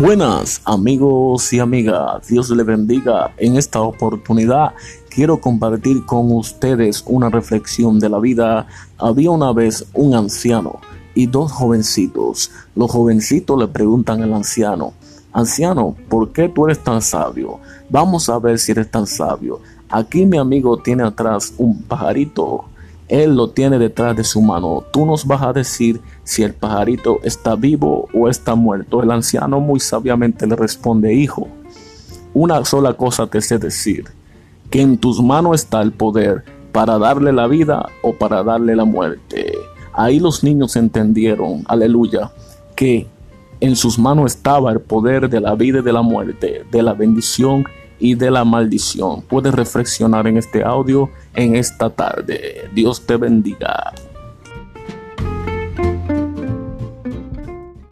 Buenas amigos y amigas, Dios le bendiga. En esta oportunidad quiero compartir con ustedes una reflexión de la vida. Había una vez un anciano y dos jovencitos. Los jovencitos le preguntan al anciano, anciano, ¿por qué tú eres tan sabio? Vamos a ver si eres tan sabio. Aquí mi amigo tiene atrás un pajarito él lo tiene detrás de su mano. Tú nos vas a decir si el pajarito está vivo o está muerto. El anciano muy sabiamente le responde, hijo, una sola cosa te sé decir, que en tus manos está el poder para darle la vida o para darle la muerte. Ahí los niños entendieron, aleluya, que en sus manos estaba el poder de la vida y de la muerte, de la bendición y de la maldición. Puedes reflexionar en este audio en esta tarde. Dios te bendiga.